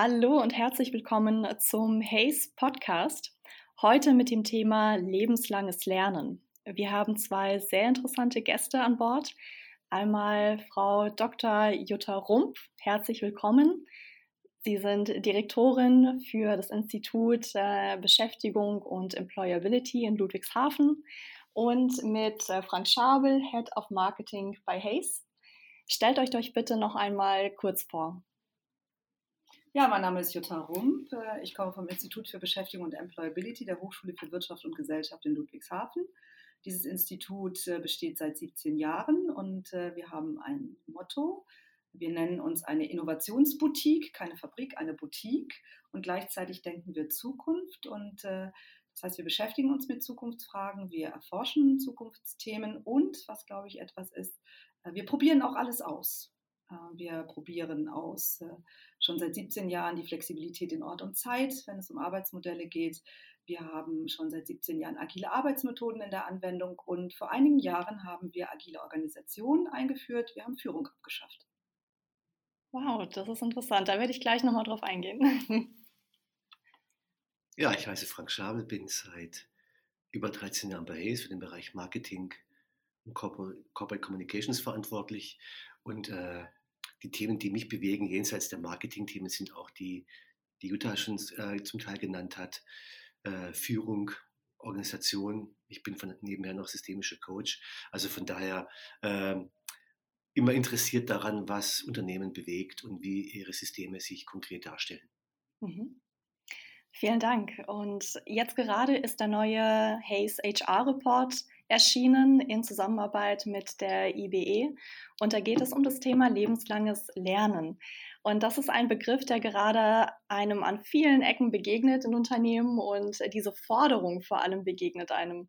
Hallo und herzlich willkommen zum Haze Podcast. Heute mit dem Thema lebenslanges Lernen. Wir haben zwei sehr interessante Gäste an Bord. Einmal Frau Dr. Jutta Rumpf. Herzlich willkommen. Sie sind Direktorin für das Institut Beschäftigung und Employability in Ludwigshafen und mit Frank Schabel, Head of Marketing bei Haze. Stellt euch euch bitte noch einmal kurz vor. Ja, mein Name ist Jutta Rump. Ich komme vom Institut für Beschäftigung und Employability der Hochschule für Wirtschaft und Gesellschaft in Ludwigshafen. Dieses Institut äh, besteht seit 17 Jahren und äh, wir haben ein Motto. Wir nennen uns eine Innovationsboutique, keine Fabrik, eine Boutique. Und gleichzeitig denken wir Zukunft. Und äh, das heißt, wir beschäftigen uns mit Zukunftsfragen, wir erforschen Zukunftsthemen und, was glaube ich etwas ist, wir probieren auch alles aus. Wir probieren aus schon seit 17 Jahren die Flexibilität in Ort und Zeit, wenn es um Arbeitsmodelle geht. Wir haben schon seit 17 Jahren agile Arbeitsmethoden in der Anwendung und vor einigen Jahren haben wir agile Organisationen eingeführt. Wir haben Führung abgeschafft. Wow, das ist interessant. Da werde ich gleich nochmal drauf eingehen. Ja, ich heiße Frank Schabel, bin seit über 13 Jahren bei Hayes für den Bereich Marketing und Corporate Communications verantwortlich und äh, die Themen, die mich bewegen, jenseits der Marketing-Themen, sind auch die, die Jutta schon äh, zum Teil genannt hat. Äh, Führung, Organisation. Ich bin von nebenher noch systemischer Coach. Also von daher äh, immer interessiert daran, was Unternehmen bewegt und wie ihre Systeme sich konkret darstellen. Mhm. Vielen Dank. Und jetzt gerade ist der neue Hays HR Report erschienen in Zusammenarbeit mit der IBE. Und da geht es um das Thema lebenslanges Lernen. Und das ist ein Begriff, der gerade einem an vielen Ecken begegnet in Unternehmen und diese Forderung vor allem begegnet einem.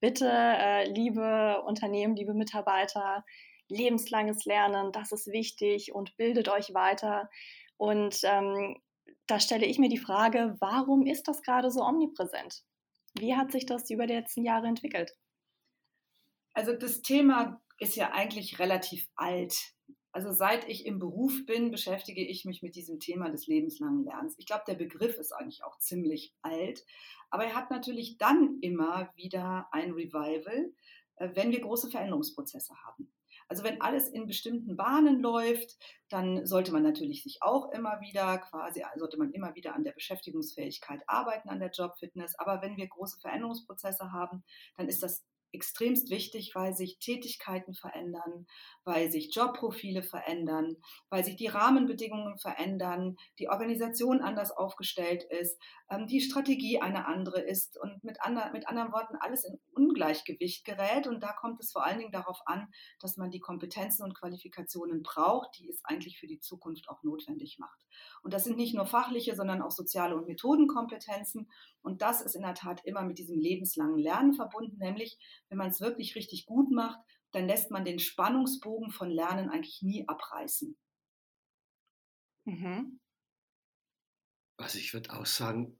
Bitte, äh, liebe Unternehmen, liebe Mitarbeiter, lebenslanges Lernen, das ist wichtig und bildet euch weiter. Und ähm, da stelle ich mir die Frage, warum ist das gerade so omnipräsent? Wie hat sich das über die letzten Jahre entwickelt? Also das Thema ist ja eigentlich relativ alt. Also seit ich im Beruf bin, beschäftige ich mich mit diesem Thema des lebenslangen Lernens. Ich glaube, der Begriff ist eigentlich auch ziemlich alt, aber er hat natürlich dann immer wieder ein Revival, äh, wenn wir große Veränderungsprozesse haben. Also wenn alles in bestimmten Bahnen läuft, dann sollte man natürlich sich auch immer wieder quasi, sollte man immer wieder an der Beschäftigungsfähigkeit arbeiten, an der Jobfitness. Aber wenn wir große Veränderungsprozesse haben, dann ist das extremst wichtig, weil sich Tätigkeiten verändern, weil sich Jobprofile verändern, weil sich die Rahmenbedingungen verändern, die Organisation anders aufgestellt ist, ähm, die Strategie eine andere ist und mit, andre, mit anderen Worten alles in Ungleichgewicht gerät. Und da kommt es vor allen Dingen darauf an, dass man die Kompetenzen und Qualifikationen braucht, die es eigentlich für die Zukunft auch notwendig macht. Und das sind nicht nur fachliche, sondern auch soziale und Methodenkompetenzen. Und das ist in der Tat immer mit diesem lebenslangen Lernen verbunden, nämlich wenn man es wirklich richtig gut macht, dann lässt man den Spannungsbogen von Lernen eigentlich nie abreißen. Mhm. Also ich würde auch sagen,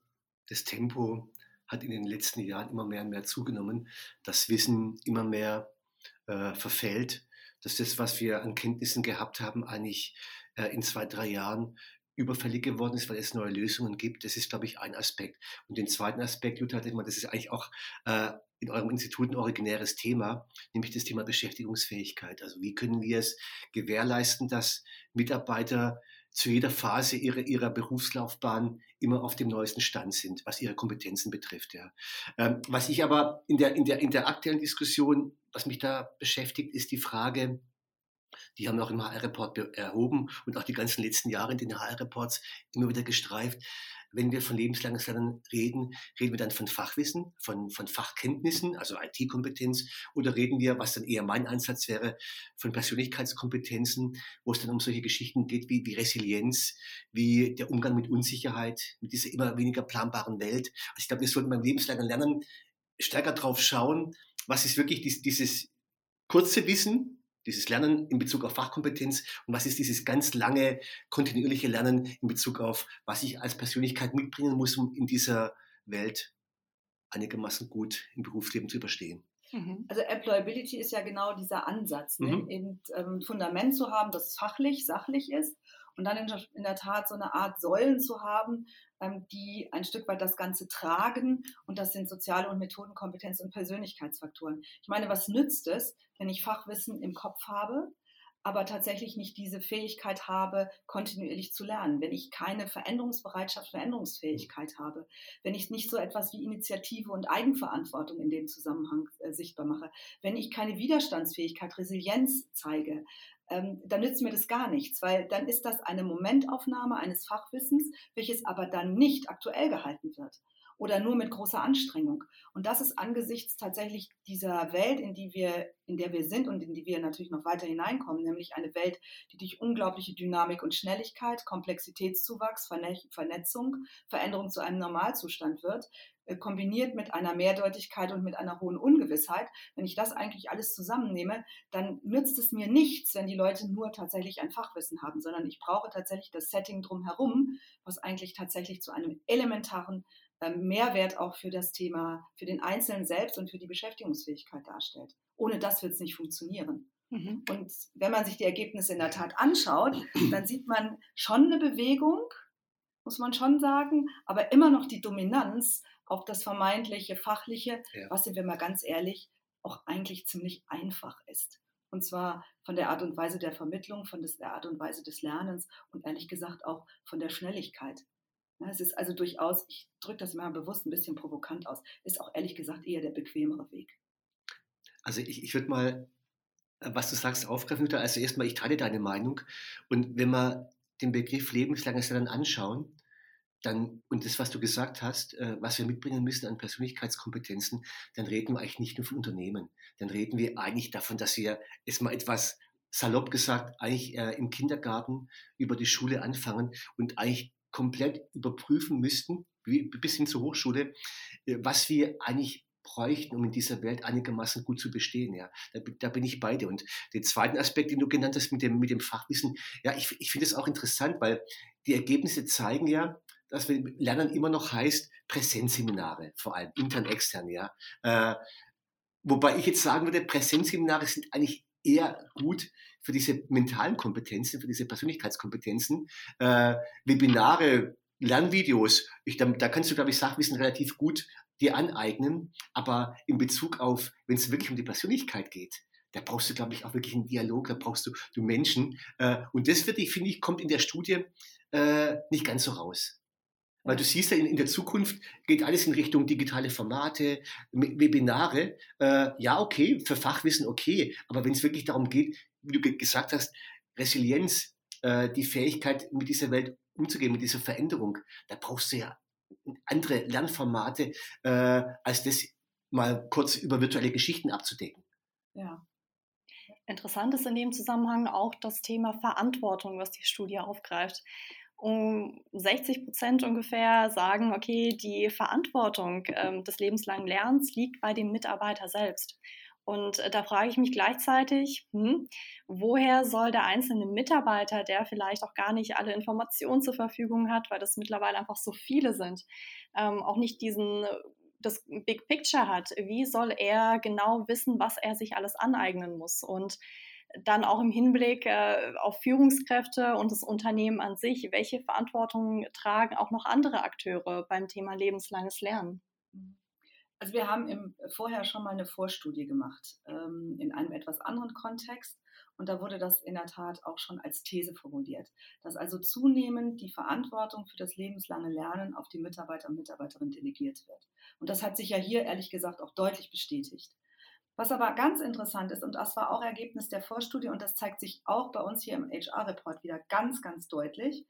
das Tempo hat in den letzten Jahren immer mehr und mehr zugenommen. Das Wissen immer mehr äh, verfällt, dass das, was wir an Kenntnissen gehabt haben, eigentlich äh, in zwei, drei Jahren überfällig geworden ist, weil es neue Lösungen gibt. Das ist, glaube ich, ein Aspekt. Und den zweiten Aspekt, Jutta, das ist eigentlich auch äh, in eurem Institut ein originäres Thema, nämlich das Thema Beschäftigungsfähigkeit. Also wie können wir es gewährleisten, dass Mitarbeiter zu jeder Phase ihrer, ihrer Berufslaufbahn immer auf dem neuesten Stand sind, was ihre Kompetenzen betrifft. Ja. Ähm, was ich aber in der, in, der, in der aktuellen Diskussion, was mich da beschäftigt, ist die Frage, die haben auch im HR-Report erhoben und auch die ganzen letzten Jahre in den HR-Reports immer wieder gestreift wenn wir von lebenslanges Lernen reden, reden wir dann von Fachwissen, von, von Fachkenntnissen, also IT-Kompetenz, oder reden wir, was dann eher mein Ansatz wäre, von Persönlichkeitskompetenzen, wo es dann um solche Geschichten geht wie, wie Resilienz, wie der Umgang mit Unsicherheit, mit dieser immer weniger planbaren Welt. Also ich glaube, wir sollten beim lebenslangen Lernen stärker drauf schauen, was ist wirklich dies, dieses kurze Wissen, dieses Lernen in Bezug auf Fachkompetenz und was ist dieses ganz lange kontinuierliche Lernen in Bezug auf, was ich als Persönlichkeit mitbringen muss, um in dieser Welt einigermaßen gut im Berufsleben zu überstehen. Mhm. Also Employability ist ja genau dieser Ansatz, ne? mhm. eben ähm, Fundament zu haben, das fachlich, sachlich ist und dann in, der Tat so eine Art Säulen zu haben, ähm, die ein Stück weit das Ganze tragen. Und das sind soziale und Methodenkompetenz und Persönlichkeitsfaktoren. Ich meine, was nützt es, wenn ich Fachwissen im Kopf habe, aber tatsächlich nicht diese Fähigkeit habe, kontinuierlich zu lernen, wenn ich keine Veränderungsbereitschaft, Veränderungsfähigkeit habe, wenn ich nicht so etwas wie Initiative und Eigenverantwortung in dem Zusammenhang äh, sichtbar mache, wenn ich keine Widerstandsfähigkeit, Resilienz zeige, ähm, dann nützt mir das gar nichts, weil dann ist das eine Momentaufnahme eines Fachwissens, welches aber dann nicht aktuell gehalten wird oder nur mit großer Anstrengung. Und das ist angesichts tatsächlich dieser Welt, in die wir, in der wir sind und in die wir natürlich noch weiter hineinkommen, nämlich eine Welt, die durch unglaubliche Dynamik und Schnelligkeit, Komplexitätszuwachs, Vernetzung, Veränderung zu einem Normalzustand wird, kombiniert mit einer Mehrdeutigkeit und mit einer hohen Ungewissheit, wenn ich das eigentlich alles zusammennehme, dann nützt es mir nichts, wenn die Leute nur tatsächlich ein Fachwissen haben, sondern ich brauche tatsächlich das Setting drumherum, was eigentlich tatsächlich zu einem elementaren ähm, Mehrwert auch für das Thema, für den Einzelnen selbst und für die Beschäftigungsfähigkeit darstellt. Ohne das wird es nicht funktionieren. Mhm. Und wenn man sich die Ergebnisse in der Tat anschaut, dann sieht man schon eine Bewegung, muss man schon sagen, aber immer noch die Dominanz auf das vermeintliche Fachliche, ja. was, sind wir mal ganz ehrlich, auch eigentlich ziemlich einfach ist. Und zwar von der Art und Weise der Vermittlung, von der Art und Weise des Lernens und ehrlich gesagt auch von der Schnelligkeit. Es ist also durchaus, ich drücke das mal bewusst ein bisschen provokant aus, ist auch ehrlich gesagt eher der bequemere Weg. Also ich, ich würde mal, äh, was du sagst, aufgreifen. Also erstmal, ich teile deine Meinung. Und wenn wir den Begriff lebenslanges Lernen anschauen, dann, und das, was du gesagt hast, äh, was wir mitbringen müssen an Persönlichkeitskompetenzen, dann reden wir eigentlich nicht nur von Unternehmen. Dann reden wir eigentlich davon, dass wir es mal etwas salopp gesagt, eigentlich äh, im Kindergarten über die Schule anfangen und eigentlich komplett überprüfen müssten, bis hin zur Hochschule, äh, was wir eigentlich bräuchten, um in dieser Welt einigermaßen gut zu bestehen. Ja, da, da, bin ich bei dir. Und den zweiten Aspekt, den du genannt hast mit dem, mit dem Fachwissen, ja, ich, ich finde es auch interessant, weil die Ergebnisse zeigen ja, dass wir Lernen immer noch heißt Präsenzseminare, vor allem intern, extern, ja. Äh, wobei ich jetzt sagen würde, Präsenzseminare sind eigentlich eher gut für diese mentalen Kompetenzen, für diese Persönlichkeitskompetenzen. Äh, Webinare, Lernvideos, ich, da, da kannst du, glaube ich, Sachwissen relativ gut dir aneignen, aber in Bezug auf, wenn es wirklich um die Persönlichkeit geht, da brauchst du, glaube ich, auch wirklich einen Dialog, da brauchst du, du Menschen. Äh, und das, finde ich, kommt in der Studie äh, nicht ganz so raus. Weil du siehst ja, in, in, der Zukunft geht alles in Richtung digitale Formate, Webinare. Äh, ja, okay, für Fachwissen okay. Aber wenn es wirklich darum geht, wie du gesagt hast, Resilienz, äh, die Fähigkeit, mit dieser Welt umzugehen, mit dieser Veränderung, da brauchst du ja andere Lernformate, äh, als das mal kurz über virtuelle Geschichten abzudecken. Ja. Interessant ist in dem Zusammenhang auch das Thema Verantwortung, was die Studie aufgreift um 60 Prozent ungefähr sagen, okay, die Verantwortung ähm, des lebenslangen Lernens liegt bei dem Mitarbeiter selbst. Und äh, da frage ich mich gleichzeitig, hm, woher soll der einzelne Mitarbeiter, der vielleicht auch gar nicht alle Informationen zur Verfügung hat, weil das mittlerweile einfach so viele sind, ähm, auch nicht diesen das Big Picture hat, wie soll er genau wissen, was er sich alles aneignen muss? Und dann auch im Hinblick äh, auf Führungskräfte und das Unternehmen an sich, welche Verantwortung tragen auch noch andere Akteure beim Thema lebenslanges Lernen? Also wir haben im, vorher schon mal eine Vorstudie gemacht ähm, in einem etwas anderen Kontext. Und da wurde das in der Tat auch schon als These formuliert, dass also zunehmend die Verantwortung für das lebenslange Lernen auf die Mitarbeiter und Mitarbeiterinnen delegiert wird. Und das hat sich ja hier ehrlich gesagt auch deutlich bestätigt. Was aber ganz interessant ist, und das war auch Ergebnis der Vorstudie, und das zeigt sich auch bei uns hier im HR-Report wieder ganz, ganz deutlich,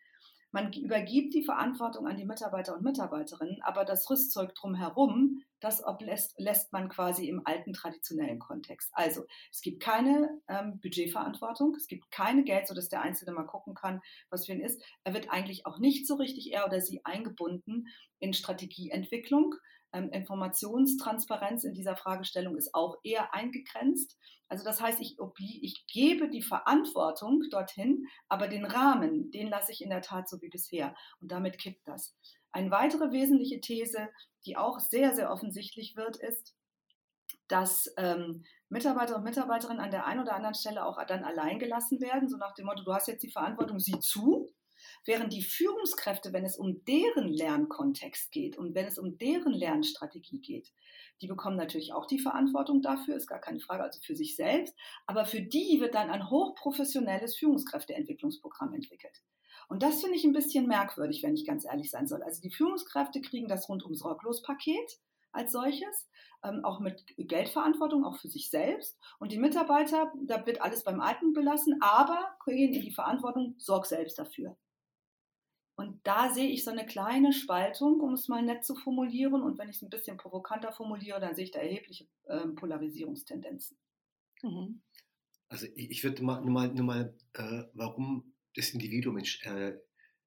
man übergibt die Verantwortung an die Mitarbeiter und Mitarbeiterinnen, aber das Rüstzeug drumherum, das lässt, lässt man quasi im alten traditionellen Kontext. Also es gibt keine ähm, Budgetverantwortung, es gibt keine Geld, sodass der Einzelne mal gucken kann, was für ihn ist. Er wird eigentlich auch nicht so richtig er oder sie eingebunden in Strategieentwicklung. Ähm, Informationstransparenz in dieser Fragestellung ist auch eher eingegrenzt. Also das heißt, ich, ich gebe die Verantwortung dorthin, aber den Rahmen, den lasse ich in der Tat so wie bisher. Und damit kippt das. Eine weitere wesentliche These, die auch sehr, sehr offensichtlich wird, ist, dass ähm, Mitarbeiter und Mitarbeiterinnen an der einen oder anderen Stelle auch dann allein gelassen werden, so nach dem Motto, du hast jetzt die Verantwortung, sieh zu, Während die Führungskräfte, wenn es um deren Lernkontext geht und wenn es um deren Lernstrategie geht, die bekommen natürlich auch die Verantwortung dafür, ist gar keine Frage, also für sich selbst. Aber für die wird dann ein hochprofessionelles Führungskräfteentwicklungsprogramm entwickelt. Und das finde ich ein bisschen merkwürdig, wenn ich ganz ehrlich sein soll. Also die Führungskräfte kriegen das rundum sorglos Paket als solches, ähm, auch mit Geldverantwortung, auch für sich selbst. Und die Mitarbeiter, da wird alles beim Alten belassen, aber gehen in die Verantwortung, sorg selbst dafür. Und da sehe ich so eine kleine Spaltung, um es mal nett zu formulieren. Und wenn ich es ein bisschen provokanter formuliere, dann sehe ich da erhebliche äh, Polarisierungstendenzen. Mhm. Also ich, ich würde mal, nur mal, nur mal äh, warum das Individuum äh,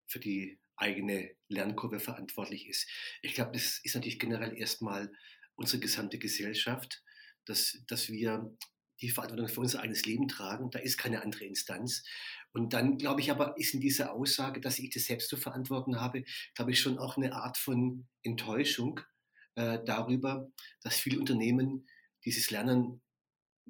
für die eigene Lernkurve verantwortlich ist. Ich glaube, das ist natürlich generell erstmal unsere gesamte Gesellschaft, dass, dass wir die Verantwortung für unser eigenes Leben tragen. Da ist keine andere Instanz. Und dann glaube ich aber, ist in dieser Aussage, dass ich das selbst zu verantworten habe, glaube ich schon auch eine Art von Enttäuschung äh, darüber, dass viele Unternehmen dieses Lernen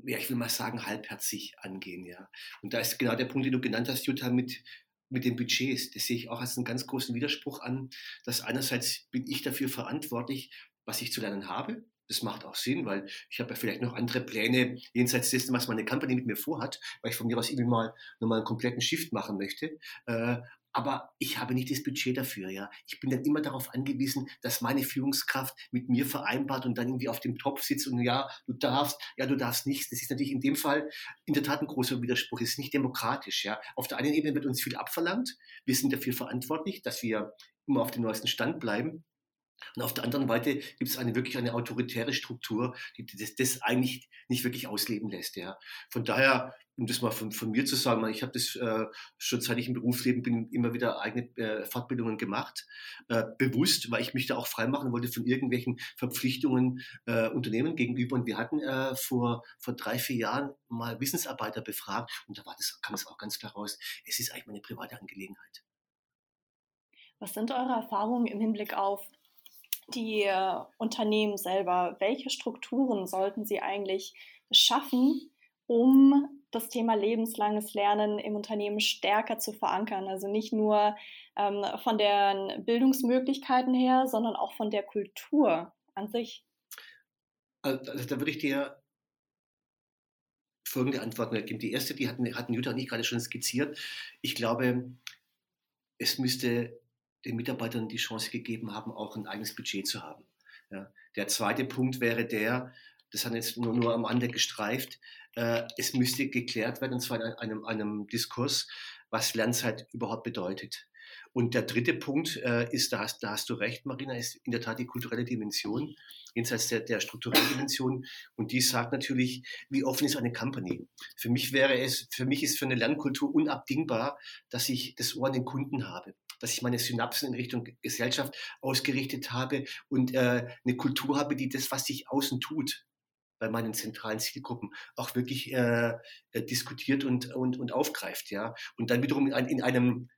ja, ich will mal sagen, halbherzig angehen, ja. Und da ist genau der Punkt, den du genannt hast, Jutta, mit, mit den Budgets. Das sehe ich auch als einen ganz großen Widerspruch an, dass einerseits bin ich dafür verantwortlich, was ich zu lernen habe. Das macht auch Sinn, weil ich habe ja vielleicht noch andere Pläne jenseits dessen, was meine Company mit mir vorhat, weil ich von mir aus irgendwie mal nochmal einen kompletten Shift machen möchte. Äh, aber ich habe nicht das Budget dafür, ja. Ich bin dann immer darauf angewiesen, dass meine Führungskraft mit mir vereinbart und dann irgendwie auf dem Topf sitzt und ja, du darfst, ja, du darfst nichts. Das ist natürlich in dem Fall in der Tat ein großer Widerspruch. Es ist nicht demokratisch, ja. Auf der einen Ebene wird uns viel abverlangt. Wir sind dafür verantwortlich, dass wir immer auf dem neuesten Stand bleiben. Und auf der anderen Seite gibt es eine wirklich eine autoritäre Struktur, die das, das eigentlich nicht wirklich ausleben lässt. Ja. Von daher, um das mal von, von mir zu sagen, ich habe das äh, schon seit ich im Berufsleben bin, immer wieder eigene äh, Fortbildungen gemacht, äh, bewusst, weil ich mich da auch freimachen wollte von irgendwelchen Verpflichtungen äh, Unternehmen gegenüber. Und wir hatten äh, vor, vor drei, vier Jahren mal Wissensarbeiter befragt und da war das, kam es auch ganz klar raus, es ist eigentlich meine private Angelegenheit. Was sind eure Erfahrungen im Hinblick auf die äh, Unternehmen selber, welche Strukturen sollten sie eigentlich schaffen, um das Thema lebenslanges Lernen im Unternehmen stärker zu verankern? Also nicht nur ähm, von den Bildungsmöglichkeiten her, sondern auch von der Kultur an sich. Also, also da würde ich dir folgende Antworten geben. Die erste, die hatten, hatten Jutta und ich gerade schon skizziert. Ich glaube, es müsste den Mitarbeitern die Chance gegeben haben, auch ein eigenes Budget zu haben. Ja. Der zweite Punkt wäre der, das hat jetzt nur, nur am Ende gestreift, äh, es müsste geklärt werden, und zwar in einem, einem Diskurs, was Lernzeit überhaupt bedeutet. Und der dritte Punkt äh, ist, da hast, da hast du recht, Marina, ist in der Tat die kulturelle Dimension, jenseits der, der strukturellen Dimension. Und die sagt natürlich, wie offen ist eine Company? Für mich wäre es, für mich ist für eine Lernkultur unabdingbar, dass ich das Ohr an den Kunden habe dass ich meine Synapsen in Richtung Gesellschaft ausgerichtet habe und äh, eine Kultur habe, die das, was sich außen tut, bei meinen zentralen Zielgruppen auch wirklich äh, äh, diskutiert und, und, und aufgreift, ja. Und dann wiederum in, in einem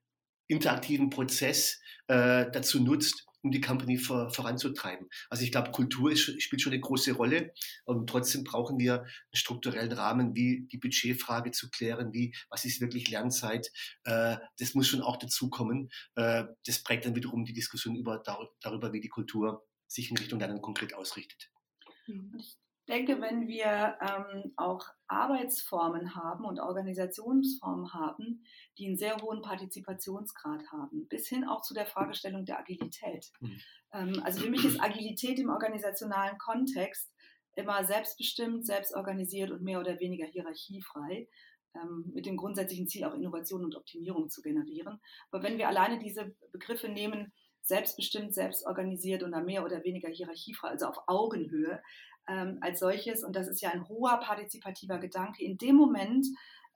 interaktiven Prozess äh, dazu nutzt, um die Company vor, voranzutreiben. Also ich glaube, Kultur ist, spielt schon eine große Rolle und trotzdem brauchen wir einen strukturellen Rahmen, wie die Budgetfrage zu klären, wie was ist wirklich Lernzeit. Äh, das muss schon auch dazukommen. Äh, das prägt dann wiederum die Diskussion über, darüber, wie die Kultur sich in Richtung Lernen konkret ausrichtet. Mhm. Ich denke, wenn wir ähm, auch Arbeitsformen haben und Organisationsformen haben, die einen sehr hohen Partizipationsgrad haben, bis hin auch zu der Fragestellung der Agilität. Mhm. Ähm, also für mich ist Agilität im organisationalen Kontext immer selbstbestimmt, selbstorganisiert und mehr oder weniger hierarchiefrei ähm, mit dem grundsätzlichen Ziel, auch Innovation und Optimierung zu generieren. Aber wenn wir alleine diese Begriffe nehmen, selbstbestimmt, selbstorganisiert und mehr oder weniger hierarchiefrei, also auf Augenhöe, ähm, als solches. Und das ist ja ein hoher partizipativer Gedanke. In dem Moment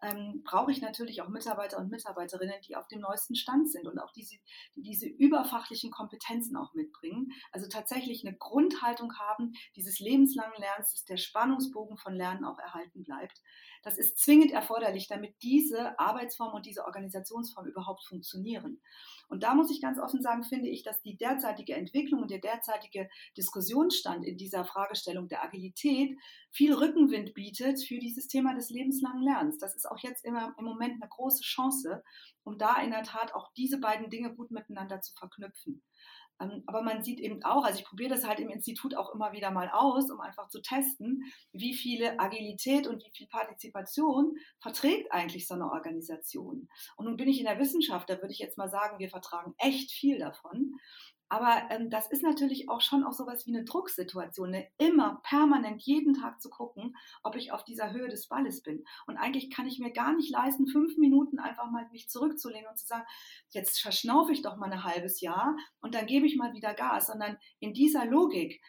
ähm, brauche ich natürlich auch Mitarbeiter und Mitarbeiterinnen, die auf dem neuesten Stand sind und auch diese, die diese überfachlichen Kompetenzen auch mitbringen. Also tatsächlich eine Grundhaltung haben dieses lebenslangen Lernens, dass der Spannungsbogen von Lernen auch erhalten bleibt. Das ist zwingend erforderlich, damit diese Arbeitsform und diese Organisationsform überhaupt funktionieren. Und da muss ich ganz offen sagen, finde ich, dass die derzeitige Entwicklung und der derzeitige Diskussionsstand in dieser Fragestellung der Agilität viel Rückenwind bietet für dieses Thema des lebenslangen Lernens. Das ist auch jetzt immer im Moment eine große Chance, um da in der Tat auch diese beiden Dinge gut miteinander zu verknüpfen. Ähm, aber man sieht eben auch, also ich probiere das halt im Institut auch immer wieder mal aus, um einfach zu testen, wie viele Agilität und wie viel Partizipation verträgt eigentlich so eine Organisation. Und nun bin ich in der Wissenschaft, da würde ich jetzt mal sagen, wir vertragen echt viel davon. Aber ähm, das ist natürlich auch schon auch sowas wie eine Drucksituation, ne? immer permanent jeden Tag zu gucken, ob ich auf dieser Höhe des Balles bin. Und eigentlich kann ich mir gar nicht leisten, fünf Minuten einfach mal mich zurückzulehnen und zu sagen, jetzt verschnaufe ich doch mal ein halbes Jahr und dann gebe ich mal wieder Gas, sondern in dieser Logik,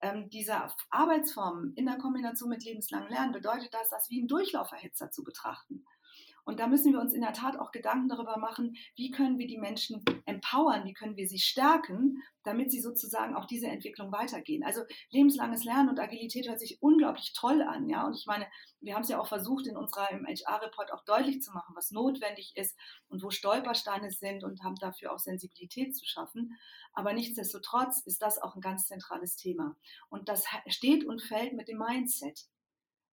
ähm, dieser Arbeitsform in der Kombination mit lebenslangem Lernen bedeutet das, das wie ein Durchlauferhitzer zu betrachten. Und da müssen wir uns in der Tat auch Gedanken darüber machen, wie können wir die Menschen empowern, wie können wir sie stärken, damit sie sozusagen auch diese Entwicklung weitergehen. Also lebenslanges Lernen und Agilität hört sich unglaublich toll an, ja. Und ich meine, wir haben es ja auch versucht, in unserer HR-Report auch deutlich zu machen, was notwendig ist und wo Stolpersteine sind und haben dafür auch Sensibilität zu schaffen. Aber nichtsdestotrotz ist das auch ein ganz zentrales Thema. Und das steht und fällt mit dem Mindset.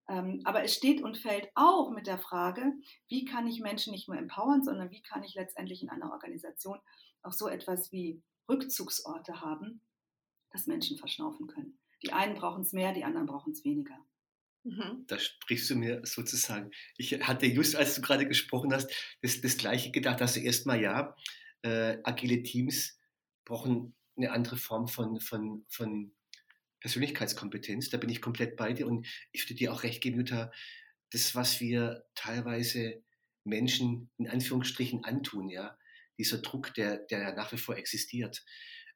Ähm, aber es steht und fällt auch mit der Frage, wie kann ich Menschen nicht nur empowern, sondern wie kann ich letztendlich in einer Organisation auch so etwas wie Rückzugsorte haben, dass Menschen verschnaufen können. Die einen brauchen es mehr, die anderen brauchen es weniger. Mhm. Da sprichst du mir sozusagen. Ich hatte just, als du gerade gesprochen hast, das, das Gleiche gedacht. Dass du erstmal ja, äh, agile Teams brauchen eine andere Form von, von, von Persönlichkeitskompetenz, da bin ich komplett bei dir und ich würde dir auch recht geben, Jutta, das, was wir teilweise Menschen in Anführungsstrichen antun, ja, dieser Druck, der, der nach wie vor existiert.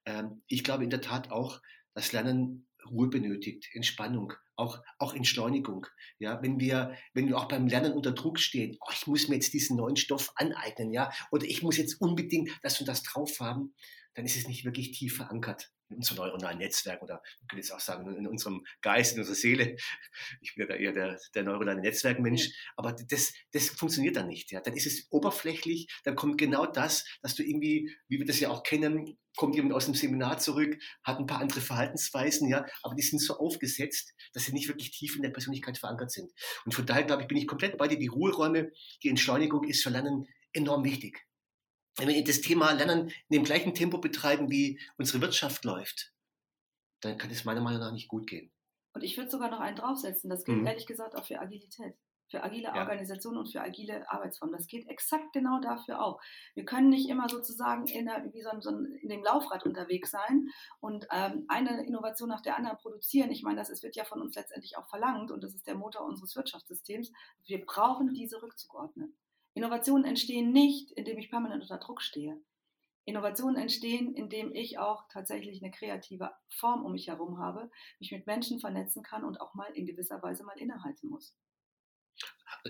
Ähm, ich glaube in der Tat auch, dass Lernen Ruhe benötigt, Entspannung, auch, auch Entschleunigung. Ja, wenn wir, wenn wir auch beim Lernen unter Druck stehen, oh, ich muss mir jetzt diesen neuen Stoff aneignen, ja, oder ich muss jetzt unbedingt das und das drauf haben, dann ist es nicht wirklich tief verankert in unserem neuronalen Netzwerk oder man könnte jetzt auch sagen, in unserem Geist, in unserer Seele. Ich bin ja da eher der, der neuronale Netzwerkmensch, aber das, das funktioniert dann nicht. Ja. Dann ist es oberflächlich, dann kommt genau das, dass du irgendwie, wie wir das ja auch kennen, kommt jemand aus dem Seminar zurück, hat ein paar andere Verhaltensweisen, ja, aber die sind so aufgesetzt, dass sie nicht wirklich tief in der Persönlichkeit verankert sind. Und von daher, glaube ich, bin ich komplett bei dir. Die Ruheräume, die Entschleunigung ist für Lernen enorm wichtig wenn wir das Thema Lernen in dem gleichen Tempo betreiben, wie unsere Wirtschaft läuft, dann kann es meiner Meinung nach nicht gut gehen. Und ich würde sogar noch einen draufsetzen. Das gilt mhm. ehrlich gesagt auch für Agilität, für agile ja. Organisationen und für agile Arbeitsformen. Das geht exakt genau dafür auch. Wir können nicht immer sozusagen in, der, so, so in dem Laufrad unterwegs sein und ähm, eine Innovation nach der anderen produzieren. Ich meine, das ist, wird ja von uns letztendlich auch verlangt und das ist der Motor unseres Wirtschaftssystems. Wir brauchen diese Rückzugordnen. Innovationen entstehen nicht, indem ich permanent unter Druck stehe. Innovationen entstehen, indem ich auch tatsächlich eine kreative Form um mich herum habe, mich mit Menschen vernetzen kann und auch mal in gewisser Weise mal innehalten muss.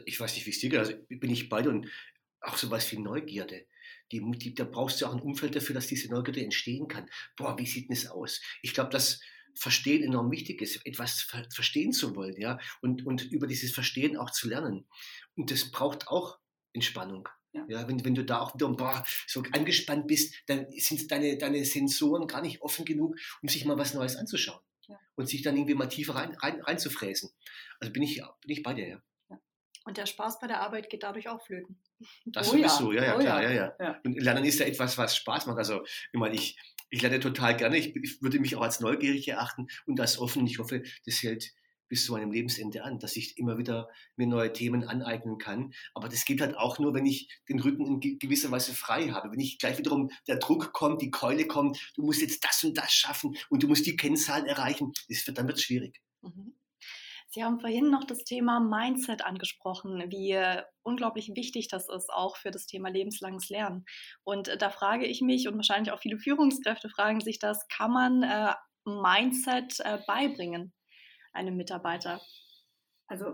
Ich weiß nicht, wie es dir geht, also bin ich beide und auch sowas wie Neugierde. Die, die, da brauchst du auch ein Umfeld dafür, dass diese Neugierde entstehen kann. Boah, wie sieht denn das aus? Ich glaube, dass Verstehen enorm wichtig ist, etwas ver verstehen zu wollen, ja, und, und über dieses Verstehen auch zu lernen. Und das braucht auch Entspannung. Ja. ja, wenn, wenn du da auch wieder boah, so angespannt bist, dann sind deine, deine Sensoren gar nicht offen genug, um sich mal was Neues anzuschauen ja. und sich dann irgendwie mal tiefer rein, rein, reinzufräsen. Also bin ich, bin ich bei dir, ja. ja. Und der Spaß bei der Arbeit geht dadurch auch flöten. Das oh, sowieso, ja, ja, oh, klar, ja. Ja, ja. Und Lernen ist ja etwas, was Spaß macht. Also, ich meine, ich, ich lerne total gerne. Ich, ich würde mich auch als neugierig erachten und als offen. Ich hoffe, das hält bis zu meinem Lebensende an, dass ich immer wieder mir neue Themen aneignen kann. Aber das geht halt auch nur, wenn ich den Rücken in gewisser Weise frei habe. Wenn ich gleich wiederum der Druck kommt, die Keule kommt, du musst jetzt das und das schaffen und du musst die Kennzahlen erreichen, das wird, dann wird es schwierig. Mhm. Sie haben vorhin noch das Thema Mindset angesprochen, wie unglaublich wichtig das ist, auch für das Thema lebenslanges Lernen. Und äh, da frage ich mich und wahrscheinlich auch viele Führungskräfte fragen sich das, kann man äh, Mindset äh, beibringen? Einem Mitarbeiter? Also,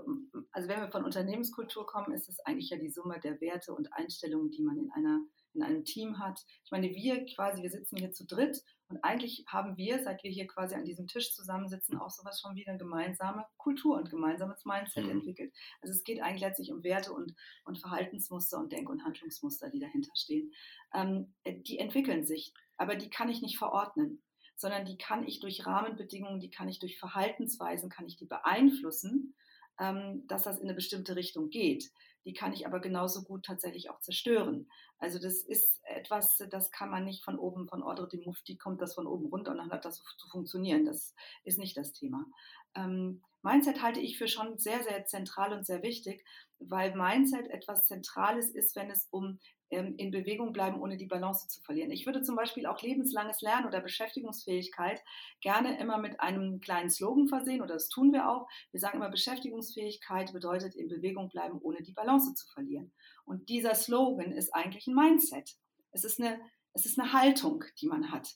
also wenn wir von Unternehmenskultur kommen, ist es eigentlich ja die Summe der Werte und Einstellungen, die man in, einer, in einem Team hat. Ich meine, wir quasi, wir sitzen hier zu dritt und eigentlich haben wir, seit wir hier quasi an diesem Tisch zusammensitzen, auch sowas schon wieder eine gemeinsame Kultur und gemeinsames Mindset mhm. entwickelt. Also es geht eigentlich letztlich um Werte und, und Verhaltensmuster und Denk- und Handlungsmuster, die dahinter stehen. Ähm, die entwickeln sich, aber die kann ich nicht verordnen. Sondern die kann ich durch Rahmenbedingungen, die kann ich durch Verhaltensweisen, kann ich die beeinflussen, ähm, dass das in eine bestimmte Richtung geht. Die kann ich aber genauso gut tatsächlich auch zerstören. Also das ist etwas, das kann man nicht von oben, von Ordre de Mufti kommt das von oben runter und dann hat das zu funktionieren. Das ist nicht das Thema. Ähm, Mindset halte ich für schon sehr, sehr zentral und sehr wichtig, weil Mindset etwas Zentrales ist, wenn es um in Bewegung bleiben, ohne die Balance zu verlieren. Ich würde zum Beispiel auch lebenslanges Lernen oder Beschäftigungsfähigkeit gerne immer mit einem kleinen Slogan versehen, oder das tun wir auch. Wir sagen immer, Beschäftigungsfähigkeit bedeutet in Bewegung bleiben, ohne die Balance zu verlieren. Und dieser Slogan ist eigentlich ein Mindset. Es ist eine, es ist eine Haltung, die man hat.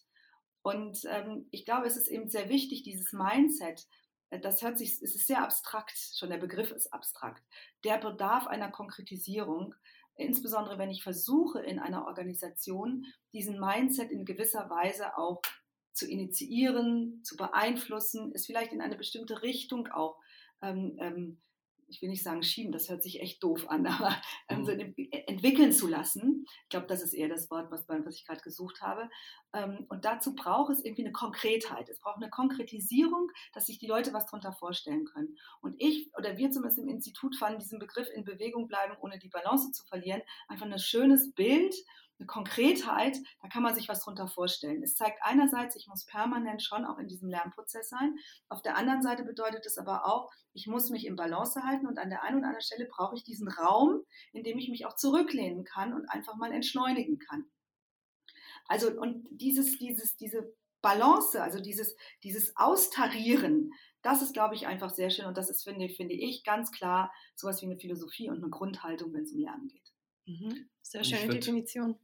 Und ähm, ich glaube, es ist eben sehr wichtig, dieses Mindset, äh, das hört sich, es ist sehr abstrakt, schon der Begriff ist abstrakt. Der bedarf einer Konkretisierung, insbesondere wenn ich versuche, in einer Organisation diesen Mindset in gewisser Weise auch zu initiieren, zu beeinflussen, es vielleicht in eine bestimmte Richtung auch ähm, ähm, ich will nicht sagen schieben, das hört sich echt doof an, aber ähm, so mhm. entwickeln zu lassen. Ich glaube, das ist eher das Wort, was, was ich gerade gesucht habe. Ähm, und dazu braucht es irgendwie eine Konkretheit. Es braucht eine Konkretisierung, dass sich die Leute was darunter vorstellen können. Und ich oder wir zumindest im Institut fanden diesen Begriff in Bewegung bleiben, ohne die Balance zu verlieren, einfach ein schönes Bild eine Konkretheit, da kann man sich was drunter vorstellen. Es zeigt einerseits, ich muss permanent schon auch in diesem Lernprozess sein. Auf der anderen Seite bedeutet es aber auch, ich muss mich im Balance halten und an der einen oder anderen Stelle brauche ich diesen Raum, in dem ich mich auch zurücklehnen kann und einfach mal entschleunigen kann. Also, und dieses, dieses, diese Balance, also dieses, dieses Austarieren, das ist, glaube ich, einfach sehr schön und das ist, finde, finde ich, ganz klar sowas wie eine Philosophie und eine Grundhaltung, wenn es um Lernen geht. Mhm. Sehr schöne Definition.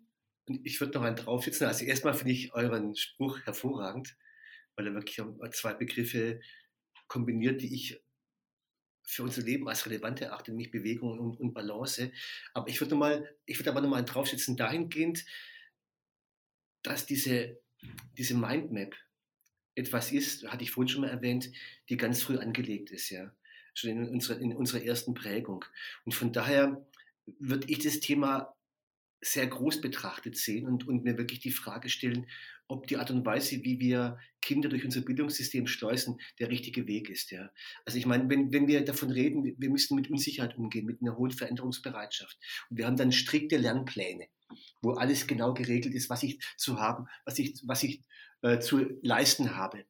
Und ich würde noch einen draufsetzen. Also erstmal finde ich euren Spruch hervorragend, weil er wirklich zwei Begriffe kombiniert, die ich für unser Leben als relevant erachte, nämlich Bewegung und, und Balance. Aber ich würde mal, ich würde aber noch mal draufsetzen dahingehend, dass diese, diese Mindmap etwas ist, hatte ich vorhin schon mal erwähnt, die ganz früh angelegt ist, ja. Schon in unserer, in unserer ersten Prägung. Und von daher würde ich das Thema sehr groß betrachtet sehen und, und mir wirklich die Frage stellen, ob die Art und Weise, wie wir Kinder durch unser Bildungssystem schleusen, der richtige Weg ist. Ja. Also ich meine, wenn, wenn wir davon reden, wir müssen mit Unsicherheit umgehen, mit einer hohen Veränderungsbereitschaft. Und wir haben dann strikte Lernpläne, wo alles genau geregelt ist, was ich zu haben, was ich, was ich äh, zu leisten habe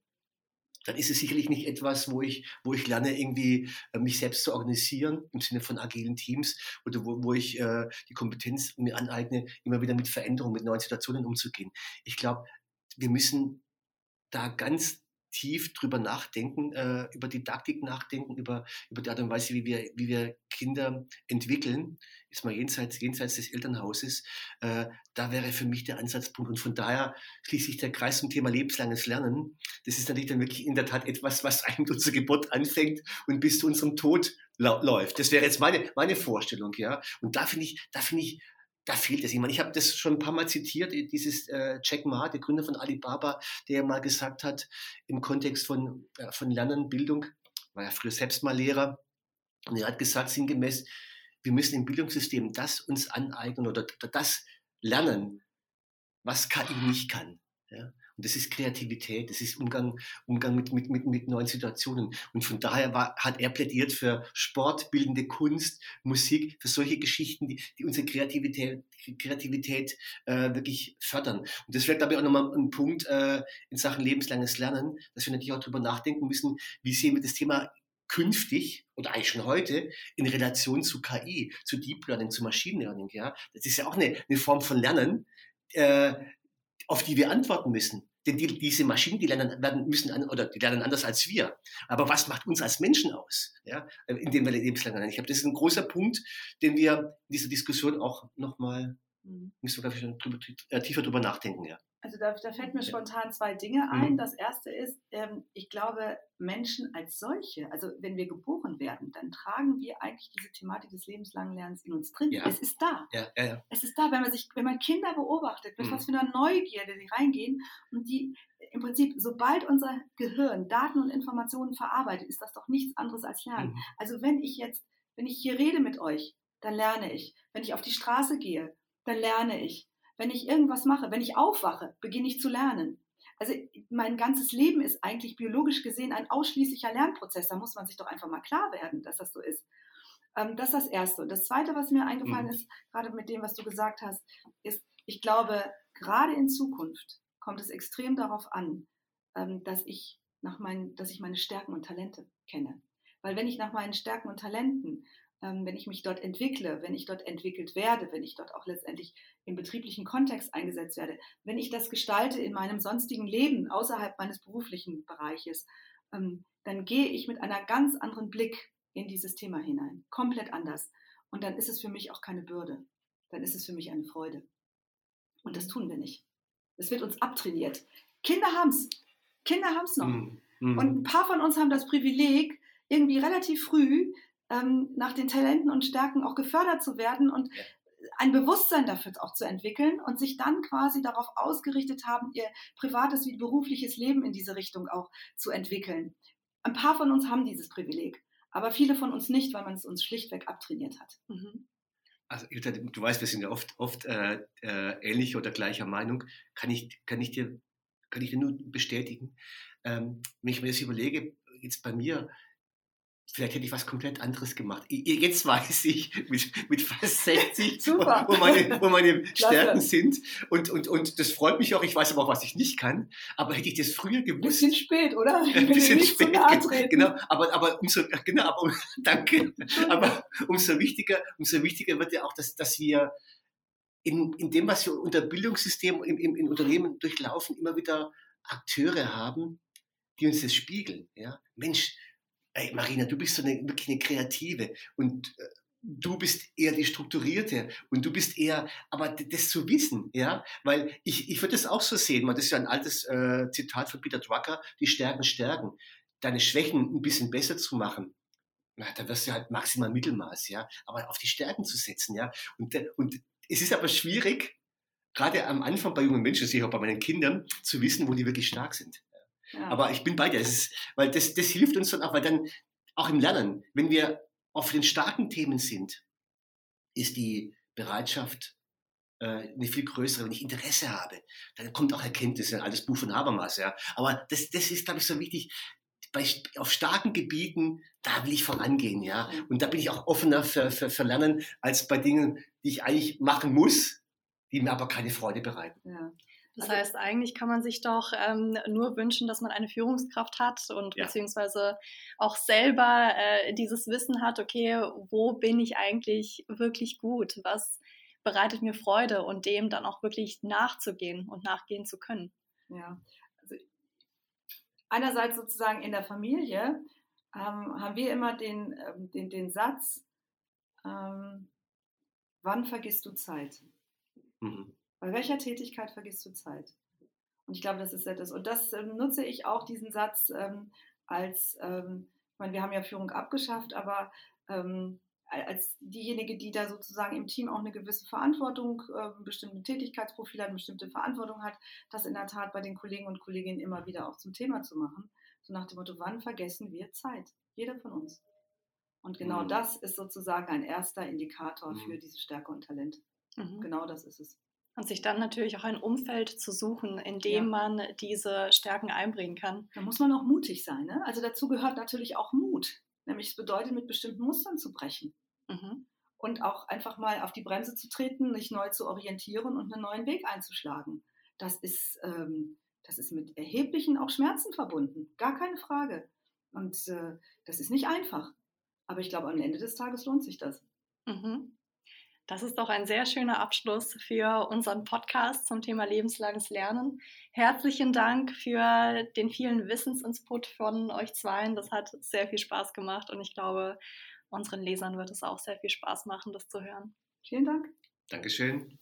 dann ist es sicherlich nicht etwas, wo ich, wo ich lerne, irgendwie äh, mich selbst zu organisieren im Sinne von agilen Teams oder wo, wo ich äh, die Kompetenz mir aneigne, immer wieder mit Veränderungen, mit neuen Situationen umzugehen. Ich glaube, wir müssen da ganz tief drüber nachdenken, äh, über Didaktik nachdenken, über, über die Art und Weise, wie wir, wie wir Kinder entwickeln, ist mal jenseits, jenseits des Elternhauses, äh, da wäre für mich der Ansatzpunkt. Und von daher schließt sich der Kreis zum Thema lebenslanges Lernen. Das ist natürlich dann wirklich in der Tat etwas, was einem unser Geburt anfängt und bis zu unserem Tod läuft. Das wäre jetzt meine, meine Vorstellung, ja. Und da finde ich, da finde ich, da fehlt es. Meine, ich habe das schon ein paar Mal zitiert, dieses äh, Jack Ma, der Gründer von Alibaba, der mal gesagt hat, im Kontext von, äh, von Lernen, Bildung, war ja früher selbst mal Lehrer, und er hat gesagt, sinngemäß, wir müssen im Bildungssystem das uns aneignen oder das lernen, was KI nicht kann. Ja? Und das ist Kreativität, das ist Umgang, Umgang mit, mit, mit, mit neuen Situationen. Und von daher war, hat er plädiert für Sport, bildende Kunst, Musik, für solche Geschichten, die, die unsere Kreativität, Kreativität äh, wirklich fördern. Und das wäre, glaube ich, auch nochmal ein Punkt äh, in Sachen lebenslanges Lernen, dass wir natürlich auch darüber nachdenken müssen, wie sehen wir das Thema künftig oder eigentlich schon heute in Relation zu KI, zu Deep Learning, zu Machine Learning. Ja? Das ist ja auch eine, eine Form von Lernen, äh, auf die wir antworten müssen. Denn die, diese Maschinen, die lernen, werden, müssen an, oder die lernen anders als wir. Aber was macht uns als Menschen aus, ja, indem wir lebenslang lernen? Ich glaube, das ist ein großer Punkt, den wir in dieser Diskussion auch nochmal, mhm. müssen wir, glaube ich, drüber, äh, tiefer drüber nachdenken, ja. Also da, da fällt mir spontan zwei Dinge ein. Mhm. Das erste ist, ähm, ich glaube, Menschen als solche, also wenn wir geboren werden, dann tragen wir eigentlich diese Thematik des lebenslangen Lernens in uns drin. Ja. Es ist da. Ja, ja, es ist da, wenn man sich, wenn man Kinder beobachtet, mit mhm. was für einer Neugierde sie reingehen und die im Prinzip, sobald unser Gehirn Daten und Informationen verarbeitet, ist das doch nichts anderes als Lernen. Mhm. Also wenn ich jetzt, wenn ich hier rede mit euch, dann lerne ich. Wenn ich auf die Straße gehe, dann lerne ich. Wenn ich irgendwas mache, wenn ich aufwache, beginne ich zu lernen. also mein ganzes Leben ist eigentlich biologisch gesehen ein ausschließlicher Lernprozess. Da muss man sich doch einfach mal klar werden, dass das so ist. Ähm, das ist das Erste. Und das Zweite, was mir eingefallen mhm. ist, gerade mit dem, was du gesagt hast, ist, ich glaube, gerade in Zukunft kommt es extrem darauf an, ähm, dass ich nach meinen, dass ich meine Stärken und Talente kenne. Weil wenn ich nach meinen Stärken und Talenten, wenn ich mich dort entwickle, wenn ich dort entwickelt werde, wenn ich dort auch letztendlich im betrieblichen Kontext eingesetzt werde, wenn ich das gestalte in meinem sonstigen Leben außerhalb meines beruflichen Bereiches, ähm, dann gehe ich mit einer ganz anderen Blick in dieses Thema hinein, komplett anders. Und dann ist es für mich auch keine Bürde, dann ist es für mich eine Freude. Und das tun wir nicht. Es wird uns abtrainiert. Kinder haben es. Kinder haben es noch. Mm, mm. Und ein paar von uns haben das Privileg, irgendwie relativ früh ähm, nach den Talenten und Stärken auch gefördert zu werden und ein Bewusstsein dafür auch zu entwickeln und sich dann quasi darauf ausgerichtet haben, ihr privates wie berufliches Leben in diese Richtung auch zu entwickeln. Ein paar von uns haben dieses Privileg, aber viele von uns nicht, weil man es uns schlichtweg abtrainiert hat. Mhm. Also du weißt, wir sind ja oft, oft äh, äh, ähnlicher oder gleicher Meinung. Kann ich, kann ich, dir, kann ich dir nur bestätigen. Ähm, wenn ich mir das überlege, jetzt bei mir, Vielleicht hätte ich was komplett anderes gemacht. Jetzt weiß ich mit, mit fast 60, Super. Wo, meine, wo meine Stärken sind. Und, und, und das freut mich auch. Ich weiß aber auch, was ich nicht kann. Aber hätte ich das früher gewusst. Bisschen spät, oder? Ein bisschen spät. Genau. Aber, aber umso, genau, aber, danke. Aber umso wichtiger, umso wichtiger wird ja auch, dass, dass wir in, in dem, was wir unter Bildungssystem im, im, in Unternehmen durchlaufen, immer wieder Akteure haben, die uns das spiegeln. Ja? Mensch, ey Marina, du bist so eine, wirklich eine Kreative und äh, du bist eher die Strukturierte und du bist eher, aber das zu wissen, ja, weil ich, ich würde das auch so sehen, das ist ja ein altes äh, Zitat von Peter Drucker, die Stärken stärken, deine Schwächen ein bisschen besser zu machen. Na, da wirst du halt maximal Mittelmaß, ja, aber auf die Stärken zu setzen, ja, und, und es ist aber schwierig, gerade am Anfang bei jungen Menschen, sicher auch bei meinen Kindern, zu wissen, wo die wirklich stark sind. Aber ich bin bei dir, das ist, weil das, das hilft uns dann auch, weil dann auch im Lernen, wenn wir auf den starken Themen sind, ist die Bereitschaft äh, eine viel größere. Wenn ich Interesse habe, dann kommt auch Erkenntnis, ja, alles Buch von Habermas, ja. Aber das, das ist, glaube ich, so wichtig. Bei, auf starken Gebieten, da will ich vorangehen, ja. Und da bin ich auch offener für, für, für Lernen als bei Dingen, die ich eigentlich machen muss, die mir aber keine Freude bereiten. Ja. Das also, heißt, eigentlich kann man sich doch ähm, nur wünschen, dass man eine Führungskraft hat und ja. beziehungsweise auch selber äh, dieses Wissen hat, okay, wo bin ich eigentlich wirklich gut? Was bereitet mir Freude und dem dann auch wirklich nachzugehen und nachgehen zu können. Ja, also einerseits sozusagen in der Familie ähm, haben wir immer den, ähm, den, den Satz, ähm, wann vergisst du Zeit? Mhm. Bei welcher Tätigkeit vergisst du Zeit? Und ich glaube, das ist das. Und das ähm, nutze ich auch, diesen Satz, ähm, als, ähm, ich meine, wir haben ja Führung abgeschafft, aber ähm, als diejenige, die da sozusagen im Team auch eine gewisse Verantwortung, äh, bestimmte Tätigkeitsprofile hat, bestimmte Verantwortung hat, das in der Tat bei den Kollegen und Kolleginnen immer wieder auch zum Thema zu machen. So nach dem Motto, wann vergessen wir Zeit? Jeder von uns. Und genau mhm. das ist sozusagen ein erster Indikator mhm. für diese Stärke und Talent. Mhm. Genau das ist es. Und sich dann natürlich auch ein Umfeld zu suchen, in dem ja. man diese Stärken einbringen kann. Da muss man auch mutig sein. Ne? Also dazu gehört natürlich auch Mut. Nämlich es bedeutet, mit bestimmten Mustern zu brechen. Mhm. Und auch einfach mal auf die Bremse zu treten, sich neu zu orientieren und einen neuen Weg einzuschlagen. Das ist, ähm, das ist mit erheblichen auch Schmerzen verbunden. Gar keine Frage. Und äh, das ist nicht einfach. Aber ich glaube, am Ende des Tages lohnt sich das. Mhm. Das ist doch ein sehr schöner Abschluss für unseren Podcast zum Thema lebenslanges Lernen. Herzlichen Dank für den vielen Wissensinput von euch zweien. Das hat sehr viel Spaß gemacht und ich glaube, unseren Lesern wird es auch sehr viel Spaß machen, das zu hören. Vielen Dank. Dankeschön.